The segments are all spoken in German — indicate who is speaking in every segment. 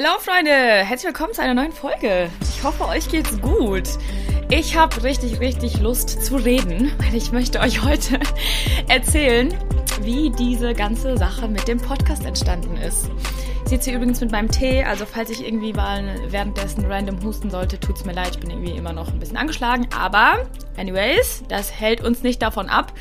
Speaker 1: Hallo Freunde, herzlich willkommen zu einer neuen Folge. Ich hoffe, euch geht's gut. Ich habe richtig, richtig Lust zu reden, weil ich möchte euch heute erzählen, wie diese ganze Sache mit dem Podcast entstanden ist. Sitze hier übrigens mit meinem Tee, also falls ich irgendwie mal währenddessen random husten sollte, tut's mir leid, ich bin irgendwie immer noch ein bisschen angeschlagen, aber anyways, das hält uns nicht davon ab,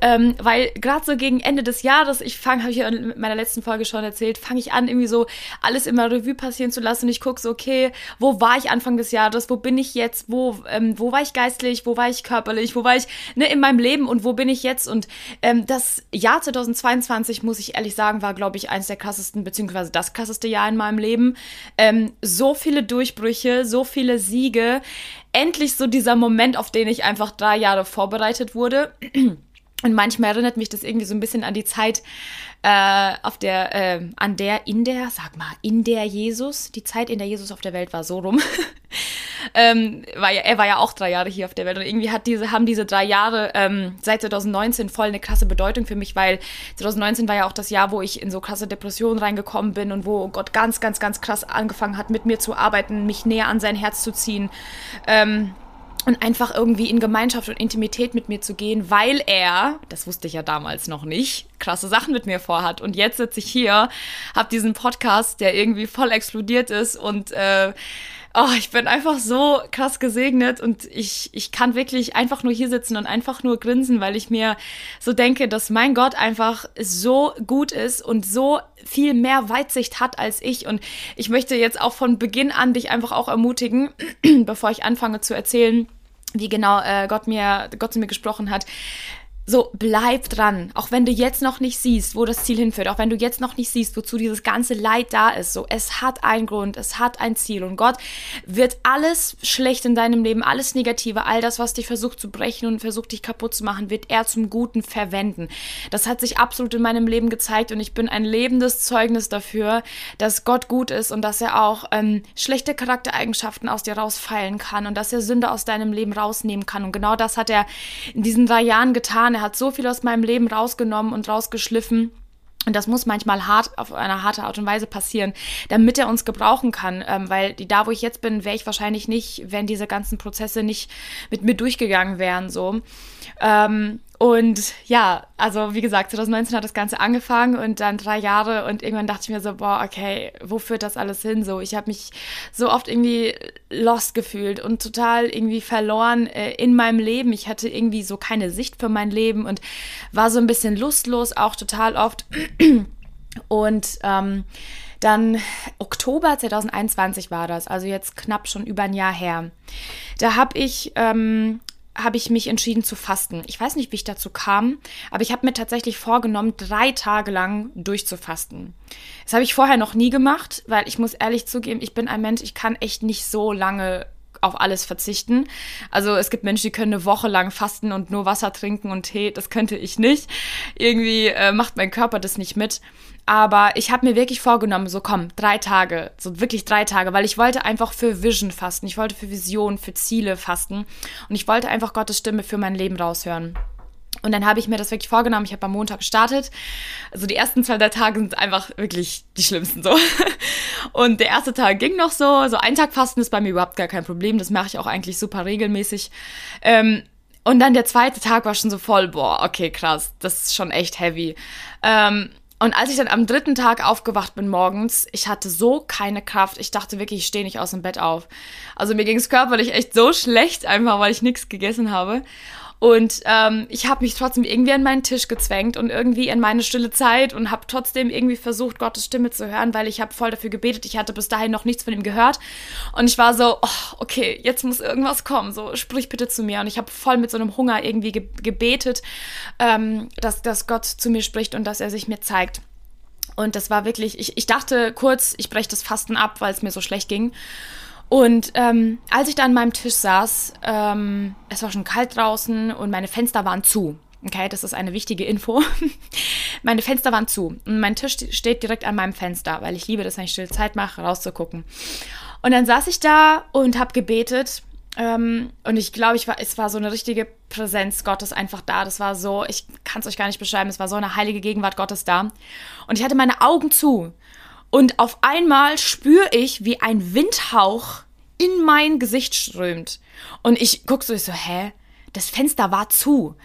Speaker 1: ähm, weil gerade so gegen Ende des Jahres, ich fange, habe ich ja in meiner letzten Folge schon erzählt, fange ich an, irgendwie so alles immer Revue passieren zu lassen. Ich gucke so, okay, wo war ich Anfang des Jahres, wo bin ich jetzt, wo, ähm, wo war ich geistlich, wo war ich körperlich, wo war ich ne, in meinem Leben? Und wo bin ich jetzt? Und ähm, das Jahr 2022, muss ich ehrlich sagen, war, glaube ich, eines der krassesten, beziehungsweise das krasseste Jahr in meinem Leben. Ähm, so viele Durchbrüche, so viele Siege. Endlich so dieser Moment, auf den ich einfach drei Jahre vorbereitet wurde. Und manchmal erinnert mich das irgendwie so ein bisschen an die Zeit, äh, auf der, äh, an der, in der, sag mal, in der Jesus, die Zeit, in der Jesus auf der Welt war, so rum. ähm, war ja, er war ja auch drei Jahre hier auf der Welt und irgendwie hat diese, haben diese drei Jahre ähm, seit 2019 voll eine krasse Bedeutung für mich, weil 2019 war ja auch das Jahr, wo ich in so krasse Depressionen reingekommen bin und wo Gott ganz, ganz, ganz krass angefangen hat, mit mir zu arbeiten, mich näher an sein Herz zu ziehen. Ähm, und einfach irgendwie in Gemeinschaft und Intimität mit mir zu gehen, weil er, das wusste ich ja damals noch nicht, krasse Sachen mit mir vorhat. Und jetzt sitze ich hier, habe diesen Podcast, der irgendwie voll explodiert ist und äh, oh, ich bin einfach so krass gesegnet und ich, ich kann wirklich einfach nur hier sitzen und einfach nur grinsen, weil ich mir so denke, dass mein Gott einfach so gut ist und so viel mehr Weitsicht hat als ich. Und ich möchte jetzt auch von Beginn an dich einfach auch ermutigen, bevor ich anfange zu erzählen, wie genau äh, Gott mir Gott zu mir gesprochen hat so, bleib dran. Auch wenn du jetzt noch nicht siehst, wo das Ziel hinführt, auch wenn du jetzt noch nicht siehst, wozu dieses ganze Leid da ist, so, es hat einen Grund, es hat ein Ziel und Gott wird alles schlecht in deinem Leben, alles Negative, all das, was dich versucht zu brechen und versucht dich kaputt zu machen, wird er zum Guten verwenden. Das hat sich absolut in meinem Leben gezeigt und ich bin ein lebendes Zeugnis dafür, dass Gott gut ist und dass er auch ähm, schlechte Charaktereigenschaften aus dir rausfeilen kann und dass er Sünde aus deinem Leben rausnehmen kann. Und genau das hat er in diesen drei Jahren getan er hat so viel aus meinem Leben rausgenommen und rausgeschliffen. Und das muss manchmal hart auf eine harte Art und Weise passieren, damit er uns gebrauchen kann. Ähm, weil die, da, wo ich jetzt bin, wäre ich wahrscheinlich nicht, wenn diese ganzen Prozesse nicht mit mir durchgegangen wären. So. Ähm, und ja, also wie gesagt, 2019 hat das Ganze angefangen und dann drei Jahre und irgendwann dachte ich mir so, boah, okay, wo führt das alles hin? So, ich habe mich so oft irgendwie lost gefühlt und total irgendwie verloren äh, in meinem Leben. Ich hatte irgendwie so keine Sicht für mein Leben und war so ein bisschen lustlos, auch total oft. Und ähm, dann Oktober 2021 war das, also jetzt knapp schon über ein Jahr her. Da habe ich ähm, habe ich mich entschieden zu fasten. Ich weiß nicht, wie ich dazu kam, aber ich habe mir tatsächlich vorgenommen, drei Tage lang durchzufasten. Das habe ich vorher noch nie gemacht, weil ich muss ehrlich zugeben, ich bin ein Mensch, ich kann echt nicht so lange auf alles verzichten. Also es gibt Menschen, die können eine Woche lang fasten und nur Wasser trinken und Tee. Das könnte ich nicht. Irgendwie äh, macht mein Körper das nicht mit. Aber ich habe mir wirklich vorgenommen, so komm, drei Tage, so wirklich drei Tage, weil ich wollte einfach für Vision fasten. Ich wollte für Vision, für Ziele fasten. Und ich wollte einfach Gottes Stimme für mein Leben raushören. Und dann habe ich mir das wirklich vorgenommen. Ich habe am Montag gestartet. Also die ersten zwei, drei Tage sind einfach wirklich die schlimmsten so. Und der erste Tag ging noch so. So ein Tag Fasten ist bei mir überhaupt gar kein Problem. Das mache ich auch eigentlich super regelmäßig. Ähm, und dann der zweite Tag war schon so voll, boah, okay, krass, das ist schon echt heavy. Ähm, und als ich dann am dritten Tag aufgewacht bin morgens, ich hatte so keine Kraft. Ich dachte wirklich, ich stehe nicht aus dem Bett auf. Also mir ging es körperlich echt so schlecht, einfach weil ich nichts gegessen habe. Und ähm, ich habe mich trotzdem irgendwie an meinen Tisch gezwängt und irgendwie in meine stille Zeit und habe trotzdem irgendwie versucht, Gottes Stimme zu hören, weil ich habe voll dafür gebetet. Ich hatte bis dahin noch nichts von ihm gehört. Und ich war so, oh, okay, jetzt muss irgendwas kommen. So, sprich bitte zu mir. Und ich habe voll mit so einem Hunger irgendwie ge gebetet, ähm, dass, dass Gott zu mir spricht und dass er sich mir zeigt. Und das war wirklich, ich, ich dachte kurz, ich breche das Fasten ab, weil es mir so schlecht ging. Und ähm, als ich da an meinem Tisch saß, ähm, es war schon kalt draußen und meine Fenster waren zu. Okay, das ist eine wichtige Info. meine Fenster waren zu und mein Tisch steht direkt an meinem Fenster, weil ich liebe das, wenn ich stille Zeit mache, rauszugucken. Und dann saß ich da und habe gebetet ähm, und ich glaube, ich war, es war so eine richtige Präsenz Gottes einfach da. Das war so, ich kann es euch gar nicht beschreiben, es war so eine heilige Gegenwart Gottes da. Und ich hatte meine Augen zu Und auf einmal spüre ich, wie ein Windhauch in mein Gesicht strömt. Und ich gucke so, ich so, hä? Das Fenster war zu.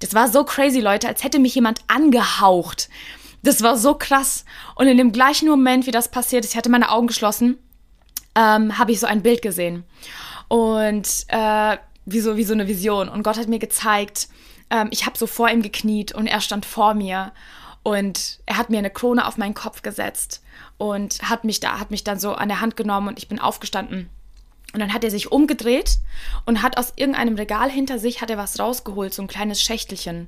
Speaker 1: Das war so crazy, Leute, als hätte mich jemand angehaucht. Das war so krass. Und in dem gleichen Moment, wie das passiert ist, ich hatte meine Augen geschlossen, ähm, habe ich so ein Bild gesehen. Und äh, wie, so, wie so eine Vision. Und Gott hat mir gezeigt, ähm, ich habe so vor ihm gekniet und er stand vor mir. Und er hat mir eine Krone auf meinen Kopf gesetzt und hat mich da, hat mich dann so an der Hand genommen und ich bin aufgestanden. Und dann hat er sich umgedreht und hat aus irgendeinem Regal hinter sich hat er was rausgeholt, so ein kleines Schächtelchen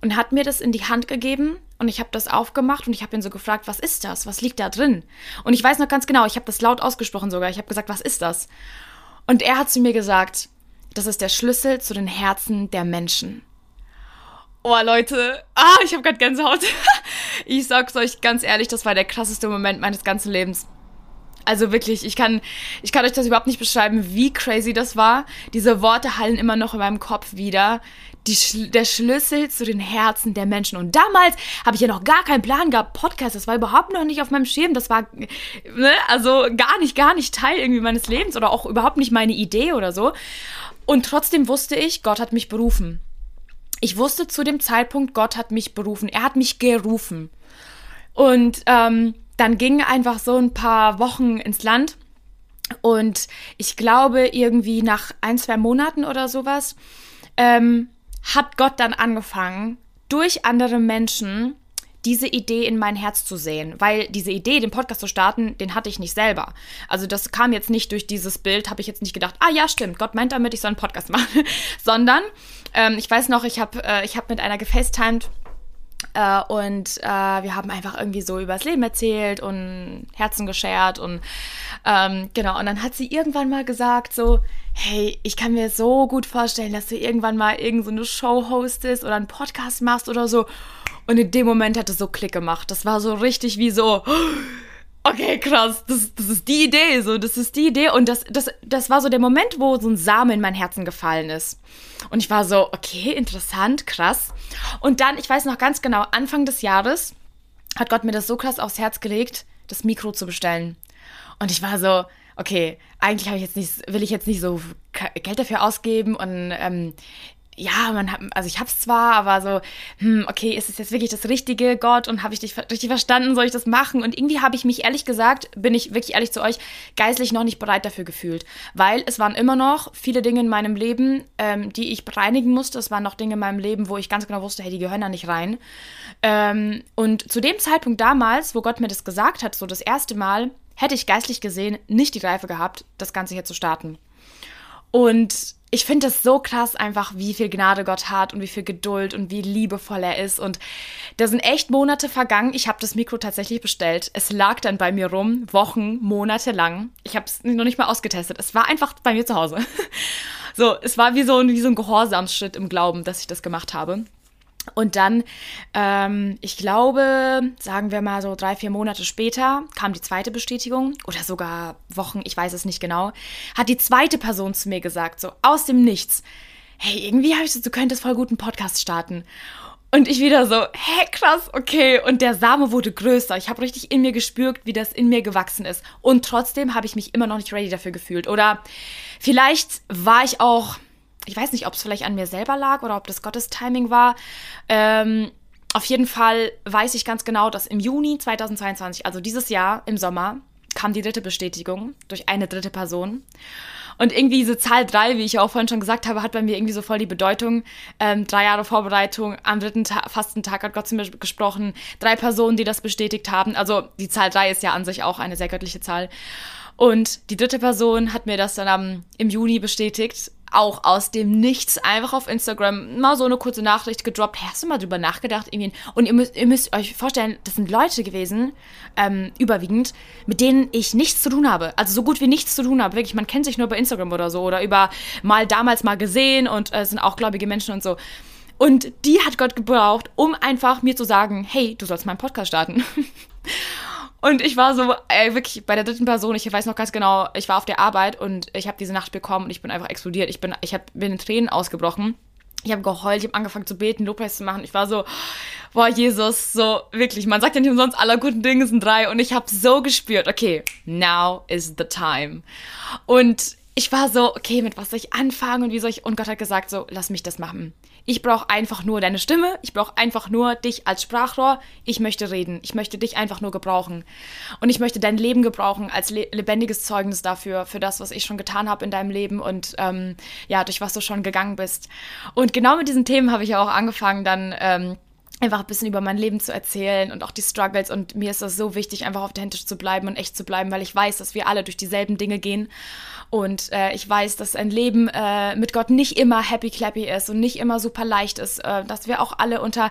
Speaker 1: und hat mir das in die Hand gegeben und ich habe das aufgemacht und ich habe ihn so gefragt, was ist das? Was liegt da drin? Und ich weiß noch ganz genau, ich habe das laut ausgesprochen sogar. Ich habe gesagt, was ist das? Und er hat zu mir gesagt, das ist der Schlüssel zu den Herzen der Menschen. Oh Leute, ah, ich habe gerade Gänsehaut. ich sag's euch ganz ehrlich, das war der krasseste Moment meines ganzen Lebens. Also wirklich, ich kann, ich kann euch das überhaupt nicht beschreiben, wie crazy das war. Diese Worte hallen immer noch in meinem Kopf wieder. Die, der Schlüssel zu den Herzen der Menschen. Und damals habe ich ja noch gar keinen Plan gehabt. Podcast, das war überhaupt noch nicht auf meinem Schirm. Das war, ne, also gar nicht, gar nicht Teil irgendwie meines Lebens oder auch überhaupt nicht meine Idee oder so. Und trotzdem wusste ich, Gott hat mich berufen. Ich wusste zu dem Zeitpunkt, Gott hat mich berufen. Er hat mich gerufen. Und ähm, dann gingen einfach so ein paar Wochen ins Land. Und ich glaube, irgendwie nach ein, zwei Monaten oder sowas, ähm, hat Gott dann angefangen, durch andere Menschen diese Idee in mein Herz zu sehen. Weil diese Idee, den Podcast zu starten, den hatte ich nicht selber. Also das kam jetzt nicht durch dieses Bild, habe ich jetzt nicht gedacht, ah ja, stimmt, Gott meint damit, ich soll einen Podcast machen. Sondern, ähm, ich weiß noch, ich habe äh, hab mit einer gefacetimed äh, und äh, wir haben einfach irgendwie so über das Leben erzählt und Herzen geschert und ähm, genau. Und dann hat sie irgendwann mal gesagt so, hey, ich kann mir so gut vorstellen, dass du irgendwann mal irgendeine so Show hostest oder einen Podcast machst oder so. Und in dem Moment hat es so Klick gemacht. Das war so richtig wie so, okay, krass, das, das ist die Idee, so, das ist die Idee. Und das, das, das war so der Moment, wo so ein Samen in mein Herzen gefallen ist. Und ich war so, okay, interessant, krass. Und dann, ich weiß noch ganz genau, Anfang des Jahres hat Gott mir das so krass aufs Herz gelegt, das Mikro zu bestellen. Und ich war so, okay, eigentlich ich jetzt nicht, will ich jetzt nicht so Geld dafür ausgeben und ähm, ja, man hat, also ich hab's zwar, aber so, hm, okay, ist es jetzt wirklich das Richtige, Gott, und habe ich dich richtig verstanden, soll ich das machen? Und irgendwie habe ich mich ehrlich gesagt, bin ich wirklich ehrlich zu euch, geistlich noch nicht bereit dafür gefühlt, weil es waren immer noch viele Dinge in meinem Leben, ähm, die ich bereinigen musste. Es waren noch Dinge in meinem Leben, wo ich ganz genau wusste, hey, die gehören da nicht rein. Ähm, und zu dem Zeitpunkt damals, wo Gott mir das gesagt hat, so das erste Mal, hätte ich geistlich gesehen nicht die Reife gehabt, das Ganze hier zu starten. Und ich finde es so krass einfach, wie viel Gnade Gott hat und wie viel Geduld und wie liebevoll er ist. Und da sind echt Monate vergangen. Ich habe das Mikro tatsächlich bestellt. Es lag dann bei mir rum, Wochen, Monate lang. Ich habe es noch nicht mal ausgetestet. Es war einfach bei mir zu Hause. so, es war wie so, ein, wie so ein Gehorsamsschritt im Glauben, dass ich das gemacht habe. Und dann, ähm, ich glaube, sagen wir mal so drei, vier Monate später, kam die zweite Bestätigung oder sogar Wochen, ich weiß es nicht genau, hat die zweite Person zu mir gesagt, so aus dem Nichts, hey, irgendwie habe ich so, du könntest voll gut einen Podcast starten. Und ich wieder so, hä, krass, okay. Und der Same wurde größer. Ich habe richtig in mir gespürt, wie das in mir gewachsen ist. Und trotzdem habe ich mich immer noch nicht ready dafür gefühlt. Oder vielleicht war ich auch ich weiß nicht, ob es vielleicht an mir selber lag oder ob das Gottes Timing war. Ähm, auf jeden Fall weiß ich ganz genau, dass im Juni 2022, also dieses Jahr im Sommer, kam die dritte Bestätigung durch eine dritte Person. Und irgendwie diese Zahl drei, wie ich auch vorhin schon gesagt habe, hat bei mir irgendwie so voll die Bedeutung. Ähm, drei Jahre Vorbereitung, am dritten Ta Fastentag hat Gott zu mir gesprochen, drei Personen, die das bestätigt haben. Also die Zahl drei ist ja an sich auch eine sehr göttliche Zahl. Und die dritte Person hat mir das dann am, im Juni bestätigt auch aus dem Nichts einfach auf Instagram mal so eine kurze Nachricht gedroppt. Hast du mal drüber nachgedacht? Irgendwie? Und ihr müsst, ihr müsst euch vorstellen, das sind Leute gewesen, ähm, überwiegend, mit denen ich nichts zu tun habe. Also so gut wie nichts zu tun habe. Wirklich, man kennt sich nur bei Instagram oder so oder über mal damals mal gesehen und äh, sind auch gläubige Menschen und so. Und die hat Gott gebraucht, um einfach mir zu sagen, hey, du sollst meinen Podcast starten. Und ich war so, ey, wirklich bei der dritten Person, ich weiß noch ganz genau, ich war auf der Arbeit und ich habe diese Nacht bekommen und ich bin einfach explodiert. Ich bin, ich hab, bin in Tränen ausgebrochen. Ich habe geheult, ich habe angefangen zu beten, Lobpreis zu machen. Ich war so, boah, Jesus, so wirklich, man sagt ja nicht umsonst, aller guten Dinge sind drei. Und ich habe so gespürt, okay, now is the time. Und ich war so, okay, mit was soll ich anfangen und wie soll ich? Und Gott hat gesagt, so, lass mich das machen. Ich brauche einfach nur deine Stimme. Ich brauche einfach nur dich als Sprachrohr. Ich möchte reden. Ich möchte dich einfach nur gebrauchen. Und ich möchte dein Leben gebrauchen als le lebendiges Zeugnis dafür, für das, was ich schon getan habe in deinem Leben und ähm, ja, durch was du schon gegangen bist. Und genau mit diesen Themen habe ich ja auch angefangen, dann. Ähm, einfach ein bisschen über mein Leben zu erzählen und auch die Struggles. Und mir ist das so wichtig, einfach authentisch zu bleiben und echt zu bleiben, weil ich weiß, dass wir alle durch dieselben Dinge gehen und äh, ich weiß, dass ein Leben äh, mit Gott nicht immer happy clappy ist und nicht immer super leicht ist, äh, dass wir auch alle unter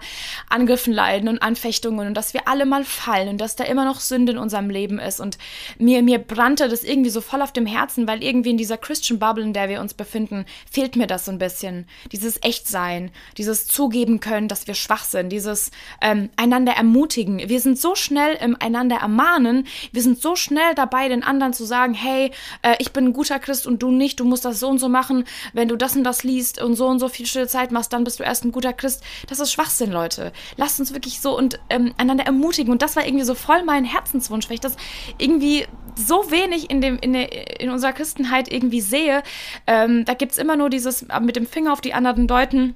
Speaker 1: Angriffen leiden und Anfechtungen und dass wir alle mal fallen und dass da immer noch Sünde in unserem Leben ist. Und mir, mir brannte das irgendwie so voll auf dem Herzen, weil irgendwie in dieser Christian Bubble, in der wir uns befinden, fehlt mir das so ein bisschen. Dieses Echtsein, dieses Zugeben können, dass wir schwach sind, dieses ähm, einander ermutigen. Wir sind so schnell im einander ermahnen, wir sind so schnell dabei, den anderen zu sagen, hey, äh, ich bin ein guter Christ und du nicht, du musst das so und so machen. Wenn du das und das liest und so und so viel stille Zeit machst, dann bist du erst ein guter Christ. Das ist Schwachsinn, Leute. Lasst uns wirklich so und ähm, einander ermutigen. Und das war irgendwie so voll mein Herzenswunsch, weil ich das irgendwie so wenig in, dem, in, der, in unserer Christenheit irgendwie sehe. Ähm, da gibt es immer nur dieses mit dem Finger auf die anderen deuten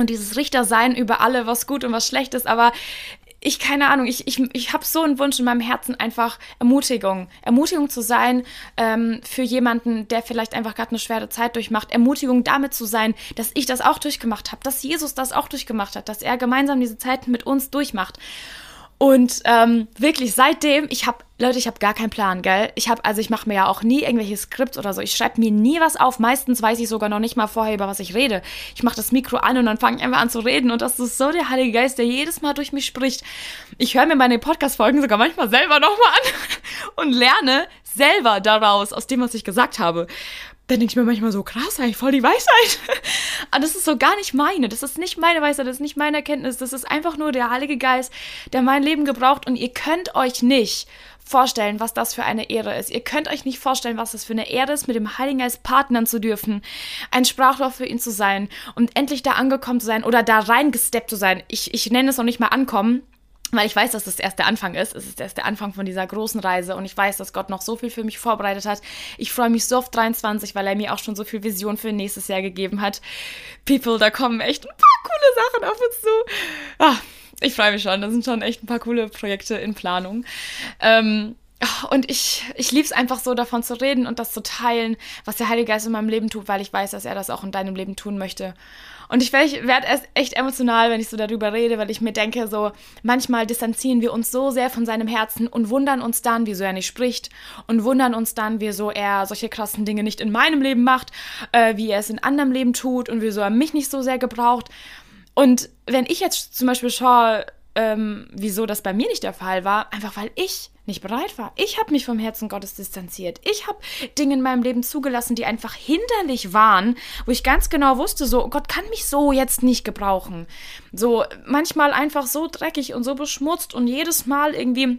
Speaker 1: und dieses Richtersein über alle, was gut und was schlecht ist, aber ich keine Ahnung, ich, ich, ich habe so einen Wunsch in meinem Herzen, einfach Ermutigung. Ermutigung zu sein ähm, für jemanden, der vielleicht einfach gerade eine schwere Zeit durchmacht. Ermutigung damit zu sein, dass ich das auch durchgemacht habe, dass Jesus das auch durchgemacht hat, dass er gemeinsam diese Zeit mit uns durchmacht. Und ähm, wirklich seitdem, ich habe, Leute, ich habe gar keinen Plan, gell? Ich habe, also ich mache mir ja auch nie irgendwelche Skripts oder so. Ich schreibe mir nie was auf. Meistens weiß ich sogar noch nicht mal vorher, über was ich rede. Ich mache das Mikro an und dann fange ich einfach an zu reden. Und das ist so der Heilige Geist, der jedes Mal durch mich spricht. Ich höre mir meine Podcast-Folgen sogar manchmal selber nochmal an und lerne selber daraus, aus dem, was ich gesagt habe dann denke ich mir manchmal so, krass, eigentlich voll die Weisheit. Aber das ist so gar nicht meine. Das ist nicht meine Weisheit, das ist nicht meine Erkenntnis. Das ist einfach nur der Heilige Geist, der mein Leben gebraucht. Und ihr könnt euch nicht vorstellen, was das für eine Ehre ist. Ihr könnt euch nicht vorstellen, was das für eine Ehre ist, mit dem Heiligen Geist partnern zu dürfen, ein Sprachrohr für ihn zu sein und endlich da angekommen zu sein oder da reingesteppt zu sein. Ich, ich nenne es noch nicht mal ankommen, weil ich weiß, dass das erst der Anfang ist. Es ist erst der Anfang von dieser großen Reise und ich weiß, dass Gott noch so viel für mich vorbereitet hat. Ich freue mich so auf 23, weil er mir auch schon so viel Vision für nächstes Jahr gegeben hat. People, da kommen echt ein paar coole Sachen auf uns zu. Ah, ich freue mich schon. Da sind schon echt ein paar coole Projekte in Planung. Ähm, und ich, ich liebe es einfach so, davon zu reden und das zu teilen, was der Heilige Geist in meinem Leben tut, weil ich weiß, dass er das auch in deinem Leben tun möchte. Und ich werde erst echt emotional, wenn ich so darüber rede, weil ich mir denke, so manchmal distanzieren wir uns so sehr von seinem Herzen und wundern uns dann, wieso er nicht spricht und wundern uns dann, wieso er solche krassen Dinge nicht in meinem Leben macht, äh, wie er es in anderem Leben tut und wieso er mich nicht so sehr gebraucht. Und wenn ich jetzt zum Beispiel schaue, ähm, wieso das bei mir nicht der Fall war, einfach weil ich nicht bereit war. Ich habe mich vom Herzen Gottes distanziert. Ich habe Dinge in meinem Leben zugelassen, die einfach hinderlich waren, wo ich ganz genau wusste, so Gott kann mich so jetzt nicht gebrauchen. So manchmal einfach so dreckig und so beschmutzt und jedes Mal irgendwie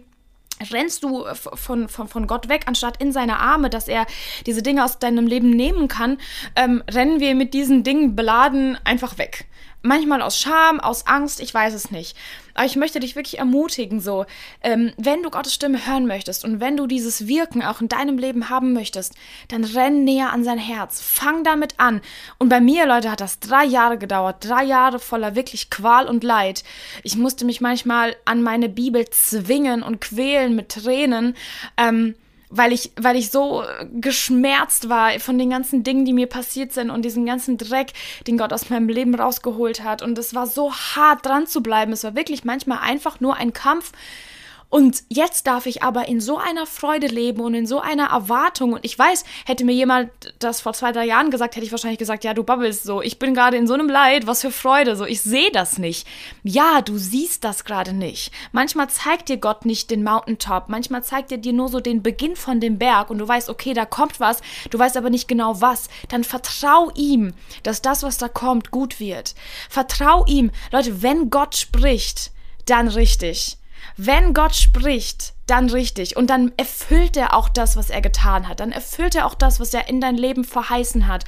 Speaker 1: rennst du von, von, von Gott weg, anstatt in seine Arme, dass er diese Dinge aus deinem Leben nehmen kann, ähm, rennen wir mit diesen Dingen beladen einfach weg. Manchmal aus Scham, aus Angst, ich weiß es nicht. Aber ich möchte dich wirklich ermutigen, so, ähm, wenn du Gottes Stimme hören möchtest und wenn du dieses Wirken auch in deinem Leben haben möchtest, dann renn näher an sein Herz. Fang damit an. Und bei mir, Leute, hat das drei Jahre gedauert. Drei Jahre voller wirklich Qual und Leid. Ich musste mich manchmal an meine Bibel zwingen und quälen mit Tränen. Ähm, weil ich, weil ich so geschmerzt war von den ganzen Dingen, die mir passiert sind und diesen ganzen Dreck, den Gott aus meinem Leben rausgeholt hat. Und es war so hart dran zu bleiben. Es war wirklich manchmal einfach nur ein Kampf und jetzt darf ich aber in so einer Freude leben und in so einer Erwartung. Und ich weiß, hätte mir jemand das vor zwei, drei Jahren gesagt, hätte ich wahrscheinlich gesagt, ja, du babbelst so. Ich bin gerade in so einem Leid, was für Freude. So, ich sehe das nicht. Ja, du siehst das gerade nicht. Manchmal zeigt dir Gott nicht den Mountaintop. Manchmal zeigt er dir nur so den Beginn von dem Berg und du weißt, okay, da kommt was. Du weißt aber nicht genau was. Dann vertrau ihm, dass das, was da kommt, gut wird. Vertrau ihm. Leute, wenn Gott spricht, dann richtig. Wenn Gott spricht, dann richtig. Und dann erfüllt er auch das, was er getan hat. Dann erfüllt er auch das, was er in dein Leben verheißen hat.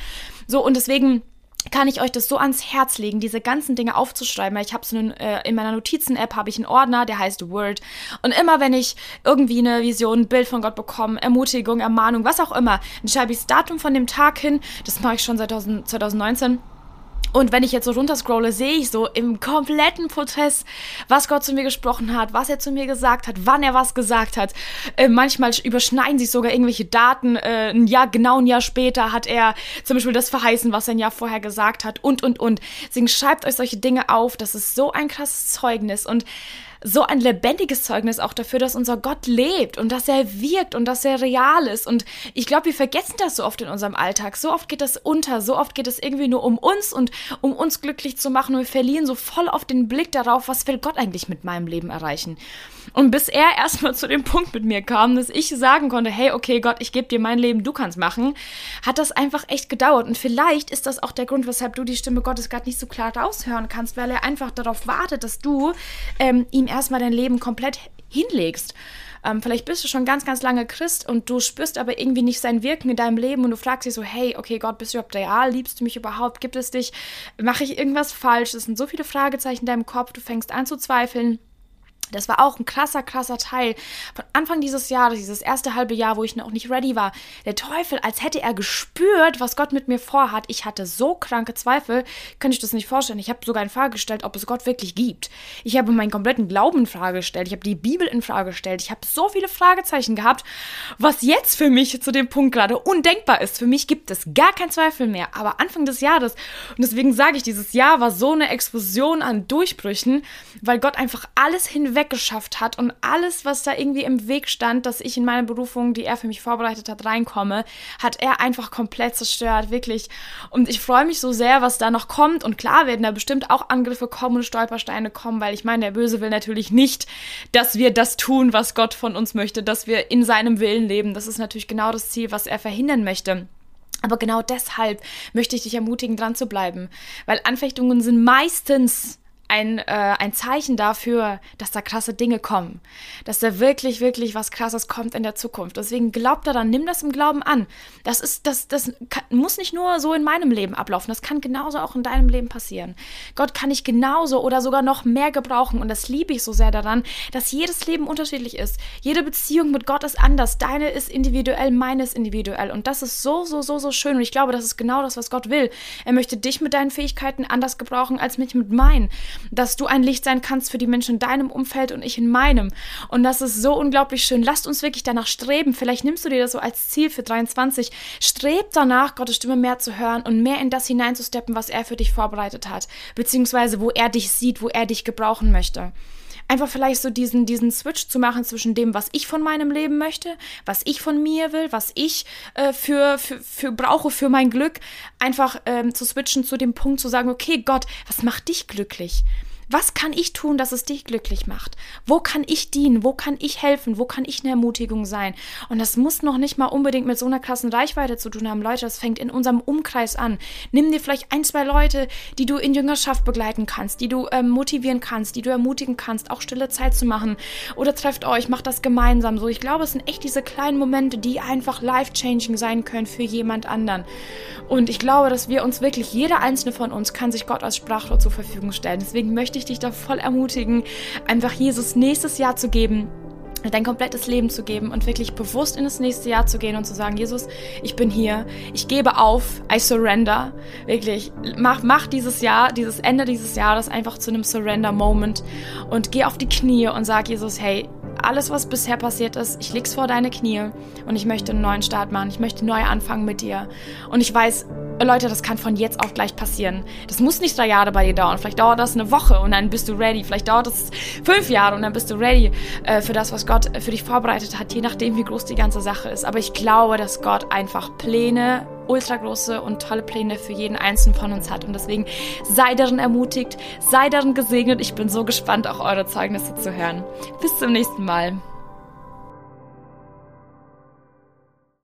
Speaker 1: So, und deswegen kann ich euch das so ans Herz legen, diese ganzen Dinge aufzuschreiben. Ich habe so einen, äh, in meiner Notizen-App habe ich einen Ordner, der heißt Word. Und immer wenn ich irgendwie eine Vision, ein Bild von Gott bekomme, Ermutigung, Ermahnung, was auch immer, dann schreibe ich das Datum von dem Tag hin. Das mache ich schon seit 2019 und wenn ich jetzt so runterscrolle, sehe ich so im kompletten Prozess, was Gott zu mir gesprochen hat, was er zu mir gesagt hat, wann er was gesagt hat. Äh, manchmal überschneiden sich sogar irgendwelche Daten. Äh, ein Jahr, genau ein Jahr später hat er zum Beispiel das verheißen, was er ein Jahr vorher gesagt hat und, und, und. Deswegen schreibt euch solche Dinge auf. Das ist so ein krasses Zeugnis. Und so ein lebendiges Zeugnis auch dafür, dass unser Gott lebt und dass er wirkt und dass er real ist. Und ich glaube, wir vergessen das so oft in unserem Alltag. So oft geht das unter, so oft geht es irgendwie nur um uns und um uns glücklich zu machen. Und wir verlieren so voll auf den Blick darauf, was will Gott eigentlich mit meinem Leben erreichen. Und bis er erstmal zu dem Punkt mit mir kam, dass ich sagen konnte, hey, okay, Gott, ich gebe dir mein Leben, du kannst machen, hat das einfach echt gedauert. Und vielleicht ist das auch der Grund, weshalb du die Stimme Gottes gerade nicht so klar raushören kannst, weil er einfach darauf wartet, dass du ähm, ihm erstmal dein Leben komplett hinlegst. Ähm, vielleicht bist du schon ganz, ganz lange Christ und du spürst aber irgendwie nicht sein Wirken in deinem Leben und du fragst dich so, hey, okay, Gott, bist du überhaupt real? Liebst du mich überhaupt? Gibt es dich? Mache ich irgendwas falsch? Es sind so viele Fragezeichen in deinem Kopf, du fängst an zu zweifeln. Das war auch ein krasser, krasser Teil. Von Anfang dieses Jahres, dieses erste halbe Jahr, wo ich noch nicht ready war. Der Teufel, als hätte er gespürt, was Gott mit mir vorhat. Ich hatte so kranke Zweifel, könnte ich das nicht vorstellen. Ich habe sogar in Frage gestellt, ob es Gott wirklich gibt. Ich habe meinen kompletten Glauben in Frage gestellt. Ich habe die Bibel in Frage gestellt. Ich habe so viele Fragezeichen gehabt, was jetzt für mich zu dem Punkt gerade undenkbar ist. Für mich gibt es gar keinen Zweifel mehr. Aber Anfang des Jahres, und deswegen sage ich, dieses Jahr war so eine Explosion an Durchbrüchen, weil Gott einfach alles hinweg weggeschafft hat und alles, was da irgendwie im Weg stand, dass ich in meine Berufung, die er für mich vorbereitet hat, reinkomme, hat er einfach komplett zerstört, wirklich. Und ich freue mich so sehr, was da noch kommt. Und klar werden da bestimmt auch Angriffe kommen und Stolpersteine kommen, weil ich meine, der Böse will natürlich nicht, dass wir das tun, was Gott von uns möchte, dass wir in seinem Willen leben. Das ist natürlich genau das Ziel, was er verhindern möchte. Aber genau deshalb möchte ich dich ermutigen, dran zu bleiben, weil Anfechtungen sind meistens ein, äh, ein Zeichen dafür, dass da krasse Dinge kommen. Dass da wirklich, wirklich was Krasses kommt in der Zukunft. Deswegen glaubt daran, nimm das im Glauben an. Das ist, das, das kann, muss nicht nur so in meinem Leben ablaufen. Das kann genauso auch in deinem Leben passieren. Gott kann ich genauso oder sogar noch mehr gebrauchen. Und das liebe ich so sehr daran, dass jedes Leben unterschiedlich ist. Jede Beziehung mit Gott ist anders. Deine ist individuell, meine ist individuell. Und das ist so, so, so, so schön. Und ich glaube, das ist genau das, was Gott will. Er möchte dich mit deinen Fähigkeiten anders gebrauchen als mich mit meinen dass du ein Licht sein kannst für die Menschen in deinem Umfeld und ich in meinem. Und das ist so unglaublich schön. Lasst uns wirklich danach streben. Vielleicht nimmst du dir das so als Ziel für 23. Streb danach, Gottes Stimme mehr zu hören und mehr in das hineinzusteppen, was er für dich vorbereitet hat. Beziehungsweise wo er dich sieht, wo er dich gebrauchen möchte einfach vielleicht so diesen, diesen Switch zu machen zwischen dem, was ich von meinem Leben möchte, was ich von mir will, was ich äh, für, für, für brauche für mein Glück, einfach ähm, zu switchen zu dem Punkt zu sagen, okay, Gott, was macht dich glücklich? Was kann ich tun, dass es dich glücklich macht? Wo kann ich dienen? Wo kann ich helfen? Wo kann ich eine Ermutigung sein? Und das muss noch nicht mal unbedingt mit so einer krassen Reichweite zu tun haben. Leute, das fängt in unserem Umkreis an. Nimm dir vielleicht ein, zwei Leute, die du in Jüngerschaft begleiten kannst, die du ähm, motivieren kannst, die du ermutigen kannst, auch stille Zeit zu machen. Oder trefft euch, macht das gemeinsam so. Ich glaube, es sind echt diese kleinen Momente, die einfach life-changing sein können für jemand anderen. Und ich glaube, dass wir uns wirklich, jeder einzelne von uns kann sich Gott als Sprachrohr zur Verfügung stellen. Deswegen möchte ich dich da voll ermutigen, einfach Jesus nächstes Jahr zu geben dein komplettes Leben zu geben und wirklich bewusst in das nächste Jahr zu gehen und zu sagen, Jesus, ich bin hier, ich gebe auf, I surrender. Wirklich, mach, mach dieses Jahr, dieses Ende dieses Jahres einfach zu einem Surrender-Moment und geh auf die Knie und sag Jesus, hey, alles, was bisher passiert ist, ich leg's vor deine Knie und ich möchte einen neuen Start machen. Ich möchte neu anfangen mit dir. Und ich weiß, Leute, das kann von jetzt auf gleich passieren. Das muss nicht drei Jahre bei dir dauern. Vielleicht dauert das eine Woche und dann bist du ready. Vielleicht dauert das fünf Jahre und dann bist du ready äh, für das, was Gott für dich vorbereitet hat, je nachdem, wie groß die ganze Sache ist. Aber ich glaube, dass Gott einfach Pläne ultra große und tolle Pläne für jeden einzelnen von uns hat. Und deswegen sei darin ermutigt, sei darin gesegnet. Ich bin so gespannt, auch eure Zeugnisse zu hören. Bis zum nächsten Mal.